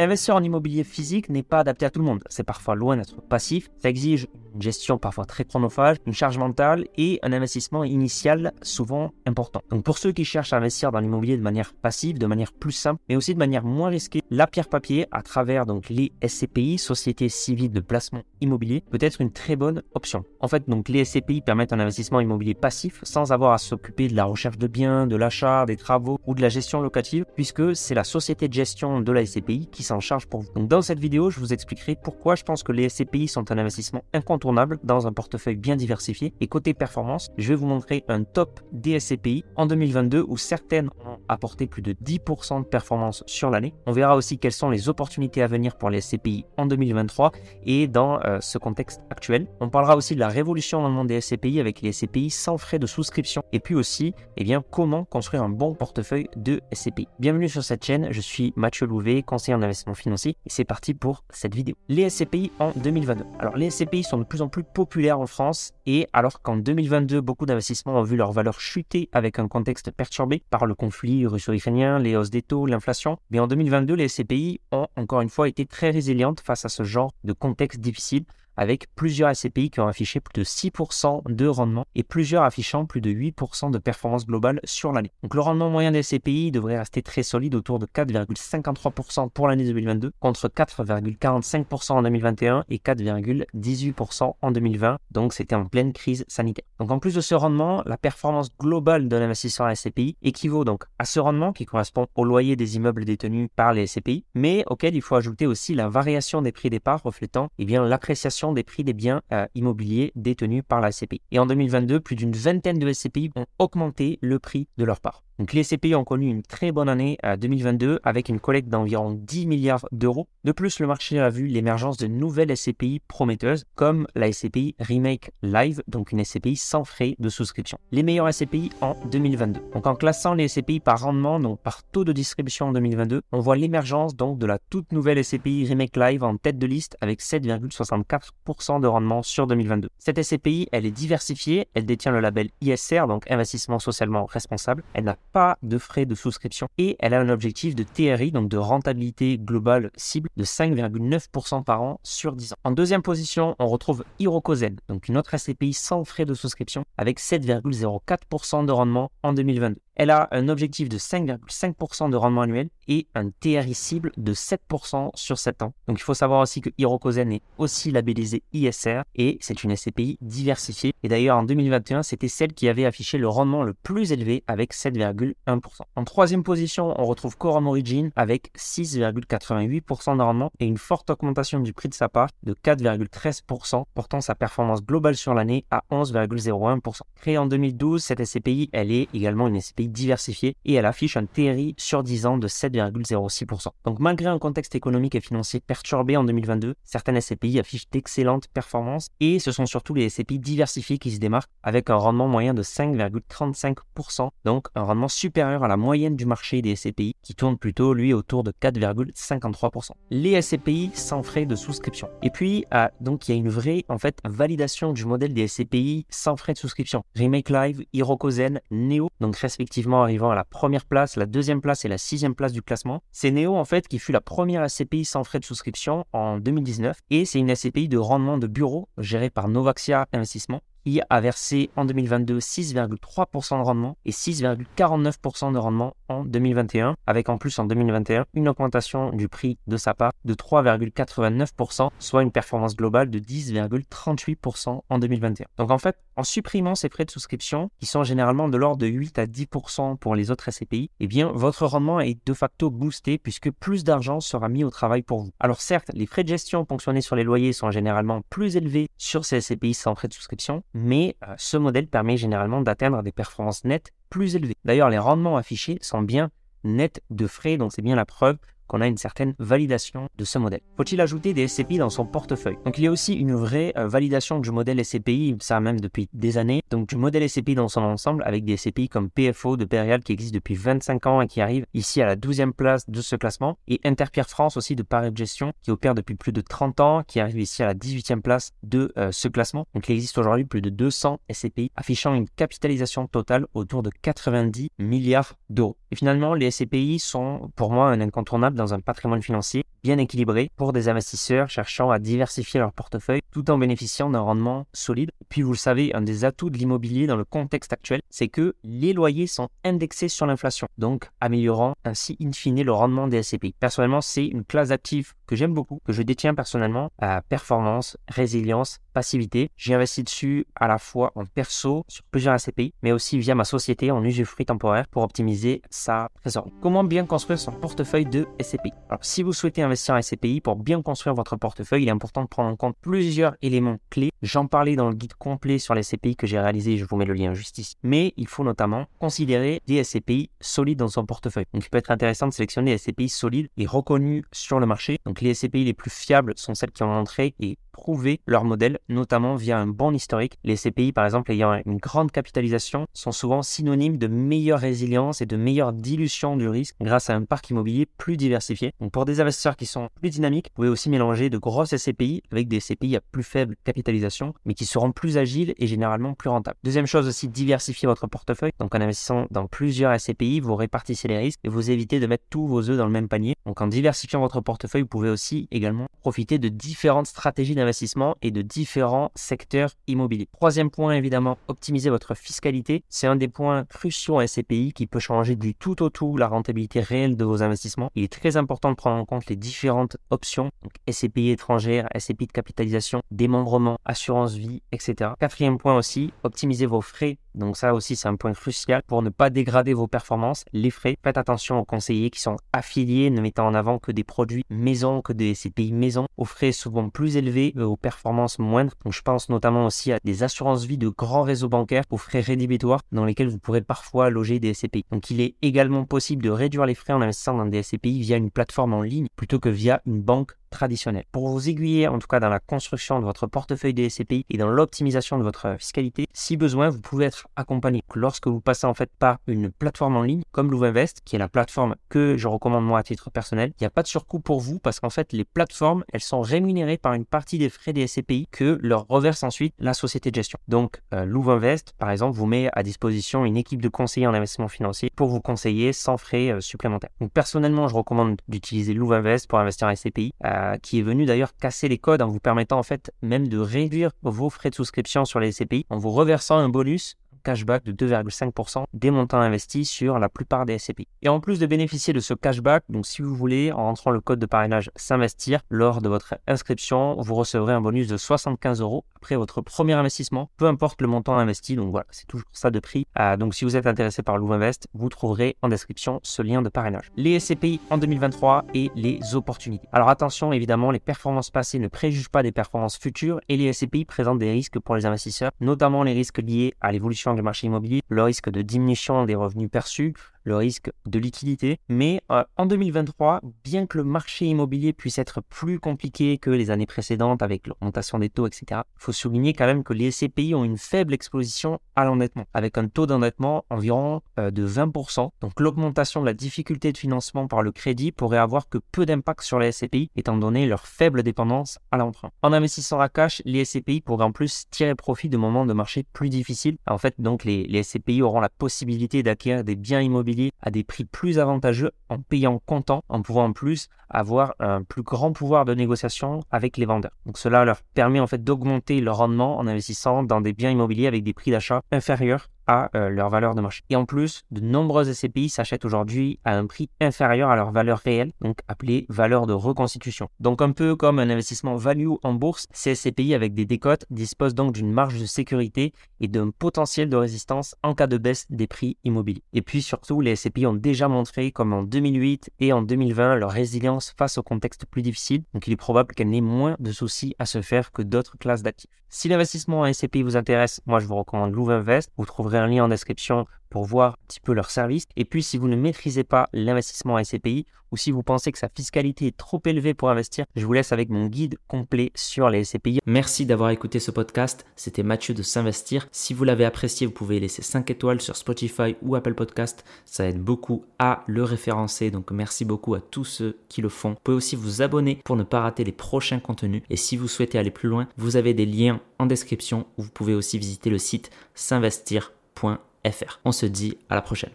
Investir en immobilier physique n'est pas adapté à tout le monde. C'est parfois loin d'être passif. Ça exige une gestion parfois très chronophage, une charge mentale et un investissement initial souvent important. Donc pour ceux qui cherchent à investir dans l'immobilier de manière passive, de manière plus simple, mais aussi de manière moins risquée, la pierre papier à travers donc les SCPI, Sociétés civiles de placement immobilier, peut être une très bonne option. En fait, donc les SCPI permettent un investissement immobilier passif sans avoir à s'occuper de la recherche de biens, de l'achat, des travaux ou de la gestion locative, puisque c'est la société de gestion de la SCPI qui s'en charge pour vous. Donc dans cette vidéo, je vous expliquerai pourquoi je pense que les SCPI sont un investissement incontournable dans un portefeuille bien diversifié. Et côté performance, je vais vous montrer un top des SCPI en 2022 où certaines ont apporté plus de 10% de performance sur l'année. On verra aussi quelles sont les opportunités à venir pour les SCPI en 2023 et dans euh, ce contexte actuel. On parlera aussi de la révolution dans le monde des SCPI avec les SCPI sans frais de souscription et puis aussi eh bien, comment construire un bon portefeuille de SCPI. Bienvenue sur cette chaîne, je suis Mathieu Louvet, conseiller en investissement financier et c'est parti pour cette vidéo. Les SCPI en 2022. Alors les SCPI sont de plus en plus populaires en France et alors qu'en 2022 beaucoup d'investissements ont vu leur valeur chuter avec un contexte perturbé par le conflit russo-ukrainien, les hausses des taux, l'inflation, mais en 2022 les SCPI ont encore une fois été très résilientes face à ce genre de contexte difficile avec plusieurs SCPI qui ont affiché plus de 6% de rendement et plusieurs affichant plus de 8% de performance globale sur l'année. Donc le rendement moyen des SCPI devrait rester très solide autour de 4,53% pour l'année 2022 contre 4,45% en 2021 et 4,18% en 2020. Donc c'était en pleine crise sanitaire. Donc en plus de ce rendement, la performance globale de l'investisseur SCPI équivaut donc à ce rendement qui correspond au loyer des immeubles détenus par les SCPI, mais auquel il faut ajouter aussi la variation des prix des parts reflétant eh bien l'appréciation des prix des biens euh, immobiliers détenus par la SCPI. Et en 2022, plus d'une vingtaine de SCPI ont augmenté le prix de leur part. Donc les SCPI ont connu une très bonne année 2022 euh, avec une collecte d'environ 10 milliards d'euros. De plus, le marché a vu l'émergence de nouvelles SCPI prometteuses comme la SCPI Remake Live, donc une SCPI sans frais de souscription. Les meilleurs SCPI en 2022. Donc en classant les SCPI par rendement, donc par taux de distribution en 2022, on voit l'émergence donc de la toute nouvelle SCPI Remake Live en tête de liste avec 7,64% de rendement sur 2022. Cette SCPI, elle est diversifiée, elle détient le label ISR, donc investissement socialement responsable. Elle n'a pas de frais de souscription et elle a un objectif de TRI, donc de rentabilité globale cible de 5,9% par an sur 10 ans. En deuxième position, on retrouve Hirokozen, donc une autre SCPI sans frais de souscription avec 7,04% de rendement en 2022. Elle a un objectif de 5,5% de rendement annuel et un TRI cible de 7% sur 7 ans. Donc il faut savoir aussi que Hirokozen est aussi labellisé ISR et c'est une SCPI diversifiée. Et d'ailleurs en 2021, c'était celle qui avait affiché le rendement le plus élevé avec 7,1%. En troisième position, on retrouve Quorum Origin avec 6,88% de rendement et une forte augmentation du prix de sa part de 4,13%, portant sa performance globale sur l'année à 11,01%. Créée en 2012, cette SCPI, elle est également une SCPI diversifiée et elle affiche un TRI sur 10 ans de 7,06%. Donc malgré un contexte économique et financier perturbé en 2022, certaines SCPI affichent d'excellentes performances et ce sont surtout les SCPI diversifiées qui se démarquent avec un rendement moyen de 5,35%, donc un rendement supérieur à la moyenne du marché des SCPI qui tourne plutôt lui autour de 4,53%. Les SCPI sans frais de souscription. Et puis euh, donc il y a une vraie en fait validation du modèle des SCPI sans frais de souscription. Remake Live, Hirokozen, Neo, donc respectivement arrivant à la première place, la deuxième place et la sixième place du classement. C'est Neo en fait qui fut la première SCPI sans frais de souscription en 2019 et c'est une SCPI de rendement de bureau gérée par Novaxia Investissement qui a versé en 2022 6,3% de rendement et 6,49% de rendement en 2021, avec en plus en 2021 une augmentation du prix de sa part de 3,89%, soit une performance globale de 10,38% en 2021. Donc en fait, en supprimant ces frais de souscription, qui sont généralement de l'ordre de 8 à 10% pour les autres SCPI, eh bien votre rendement est de facto boosté puisque plus d'argent sera mis au travail pour vous. Alors certes, les frais de gestion ponctionnés sur les loyers sont généralement plus élevés sur ces SCPI sans frais de souscription, mais euh, ce modèle permet généralement d'atteindre des performances nettes plus élevées. D'ailleurs, les rendements affichés sont bien nets de frais, donc c'est bien la preuve qu'on a une certaine validation de ce modèle. Faut-il ajouter des SCPI dans son portefeuille? Donc il y a aussi une vraie euh, validation du modèle SCPI, ça même depuis des années, donc du modèle SCPI dans son ensemble avec des SCPI comme PFO de Perial qui existe depuis 25 ans et qui arrive ici à la 12e place de ce classement et Interpierre France aussi de Paris Gestion qui opère depuis plus de 30 ans qui arrive ici à la 18e place de euh, ce classement. Donc il existe aujourd'hui plus de 200 SCPI affichant une capitalisation totale autour de 90 milliards d'euros. Et finalement, les SCPI sont pour moi un incontournable dans un patrimoine financier bien équilibré pour des investisseurs cherchant à diversifier leur portefeuille tout en bénéficiant d'un rendement solide. Puis vous le savez, un des atouts de l'immobilier dans le contexte actuel, c'est que les loyers sont indexés sur l'inflation, donc améliorant ainsi in fine le rendement des SCPI. Personnellement, c'est une classe d'actifs que j'aime beaucoup, que je détiens personnellement, à performance, résilience, passivité. J'ai investi dessus à la fois en perso sur plusieurs SCPI, mais aussi via ma société en usufruit temporaire pour optimiser sa trésorerie. Comment bien construire son portefeuille de SCPI Alors, si vous souhaitez investir en SCPI, pour bien construire votre portefeuille, il est important de prendre en compte plusieurs éléments clés. J'en parlais dans le guide complet sur les SCPI que j'ai réalisé, je vous mets le lien juste ici. Mais il faut notamment considérer des SCPI solides dans son portefeuille. Donc, il peut être intéressant de sélectionner des SCPI solides et reconnus sur le marché. Donc, les SCPI les plus fiables sont celles qui ont entré et prouver leur modèle, notamment via un bon historique. Les CPI, par exemple, ayant une grande capitalisation, sont souvent synonymes de meilleure résilience et de meilleure dilution du risque grâce à un parc immobilier plus diversifié. Donc pour des investisseurs qui sont plus dynamiques, vous pouvez aussi mélanger de grosses SCPI avec des SCPI à plus faible capitalisation, mais qui seront plus agiles et généralement plus rentables. Deuxième chose aussi, diversifier votre portefeuille. Donc en investissant dans plusieurs SCPI, vous répartissez les risques et vous évitez de mettre tous vos œufs dans le même panier. Donc en diversifiant votre portefeuille, vous pouvez aussi également profiter de différentes stratégies d'investissement et de différents secteurs immobiliers. Troisième point, évidemment, optimiser votre fiscalité. C'est un des points cruciaux à SCPI qui peut changer du tout au tout la rentabilité réelle de vos investissements. Il est très important de prendre en compte les différentes options, donc SCPI étrangère, SCPI de capitalisation, démembrement, assurance vie, etc. Quatrième point aussi, optimiser vos frais donc ça aussi, c'est un point crucial pour ne pas dégrader vos performances. Les frais, faites attention aux conseillers qui sont affiliés, ne mettant en avant que des produits maison, que des SCPI maison, aux frais souvent plus élevés, aux performances moindres. Donc je pense notamment aussi à des assurances vie de grands réseaux bancaires aux frais rédhibitoires dans lesquels vous pourrez parfois loger des SCPI. Donc il est également possible de réduire les frais en investissant dans des SCPI via une plateforme en ligne plutôt que via une banque traditionnel. Pour vous aiguiller, en tout cas dans la construction de votre portefeuille de SCPI et dans l'optimisation de votre fiscalité, si besoin, vous pouvez être accompagné. Lorsque vous passez en fait par une plateforme en ligne comme Louvinvest, qui est la plateforme que je recommande moi à titre personnel, il n'y a pas de surcoût pour vous parce qu'en fait, les plateformes, elles sont rémunérées par une partie des frais des SCPI que leur reverse ensuite la société de gestion. Donc, euh, Louvinvest, par exemple, vous met à disposition une équipe de conseillers en investissement financier pour vous conseiller sans frais euh, supplémentaires. Donc, personnellement, je recommande d'utiliser Louvinvest pour investir en SCPI. Euh, qui est venu d'ailleurs casser les codes en vous permettant en fait même de réduire vos frais de souscription sur les SCPI en vous reversant un bonus cashback de 2,5% des montants investis sur la plupart des SCPI. Et en plus de bénéficier de ce cashback, donc si vous voulez, en rentrant le code de parrainage s'investir, lors de votre inscription, vous recevrez un bonus de 75 euros après votre premier investissement, peu importe le montant investi. Donc voilà, c'est toujours ça de prix. Euh, donc si vous êtes intéressé par Louvinvest, vous trouverez en description ce lien de parrainage. Les SCPI en 2023 et les opportunités. Alors attention, évidemment, les performances passées ne préjugent pas des performances futures et les SCPI présentent des risques pour les investisseurs, notamment les risques liés à l'évolution du marché immobilier, le risque de diminution des revenus perçus, le risque de liquidité. Mais euh, en 2023, bien que le marché immobilier puisse être plus compliqué que les années précédentes avec l'augmentation des taux, etc., il faut souligner quand même que les SCPI ont une faible exposition à l'endettement, avec un taux d'endettement environ euh, de 20%. Donc l'augmentation de la difficulté de financement par le crédit pourrait avoir que peu d'impact sur les SCPI, étant donné leur faible dépendance à l'emprunt. En investissant à cash, les SCPI pourraient en plus tirer profit de moments de marché plus difficiles. En fait, donc les, les SCPI auront la possibilité d'acquérir des biens immobiliers à des prix plus avantageux en payant comptant, en pouvant en plus avoir un plus grand pouvoir de négociation avec les vendeurs. Donc cela leur permet en fait d'augmenter leur rendement en investissant dans des biens immobiliers avec des prix d'achat inférieurs euh, leur valeur de marché. Et en plus, de nombreuses SCPI s'achètent aujourd'hui à un prix inférieur à leur valeur réelle, donc appelée valeur de reconstitution. Donc un peu comme un investissement value en bourse, ces SCPI avec des décotes disposent donc d'une marge de sécurité et d'un potentiel de résistance en cas de baisse des prix immobiliers. Et puis surtout, les SCPI ont déjà montré, comme en 2008 et en 2020, leur résilience face au contexte plus difficile, donc il est probable qu'elles n'aient moins de soucis à se faire que d'autres classes d'actifs. Si l'investissement en SCPI vous intéresse, moi je vous recommande Louvinvest. Vous trouverez un lien en description pour voir un petit peu leur service. Et puis, si vous ne maîtrisez pas l'investissement à SCPI ou si vous pensez que sa fiscalité est trop élevée pour investir, je vous laisse avec mon guide complet sur les SCPI. Merci d'avoir écouté ce podcast. C'était Mathieu de S'investir. Si vous l'avez apprécié, vous pouvez laisser 5 étoiles sur Spotify ou Apple Podcast. Ça aide beaucoup à le référencer. Donc, merci beaucoup à tous ceux qui le font. Vous pouvez aussi vous abonner pour ne pas rater les prochains contenus. Et si vous souhaitez aller plus loin, vous avez des liens en description vous pouvez aussi visiter le site s'investir.fr. On se dit à la prochaine.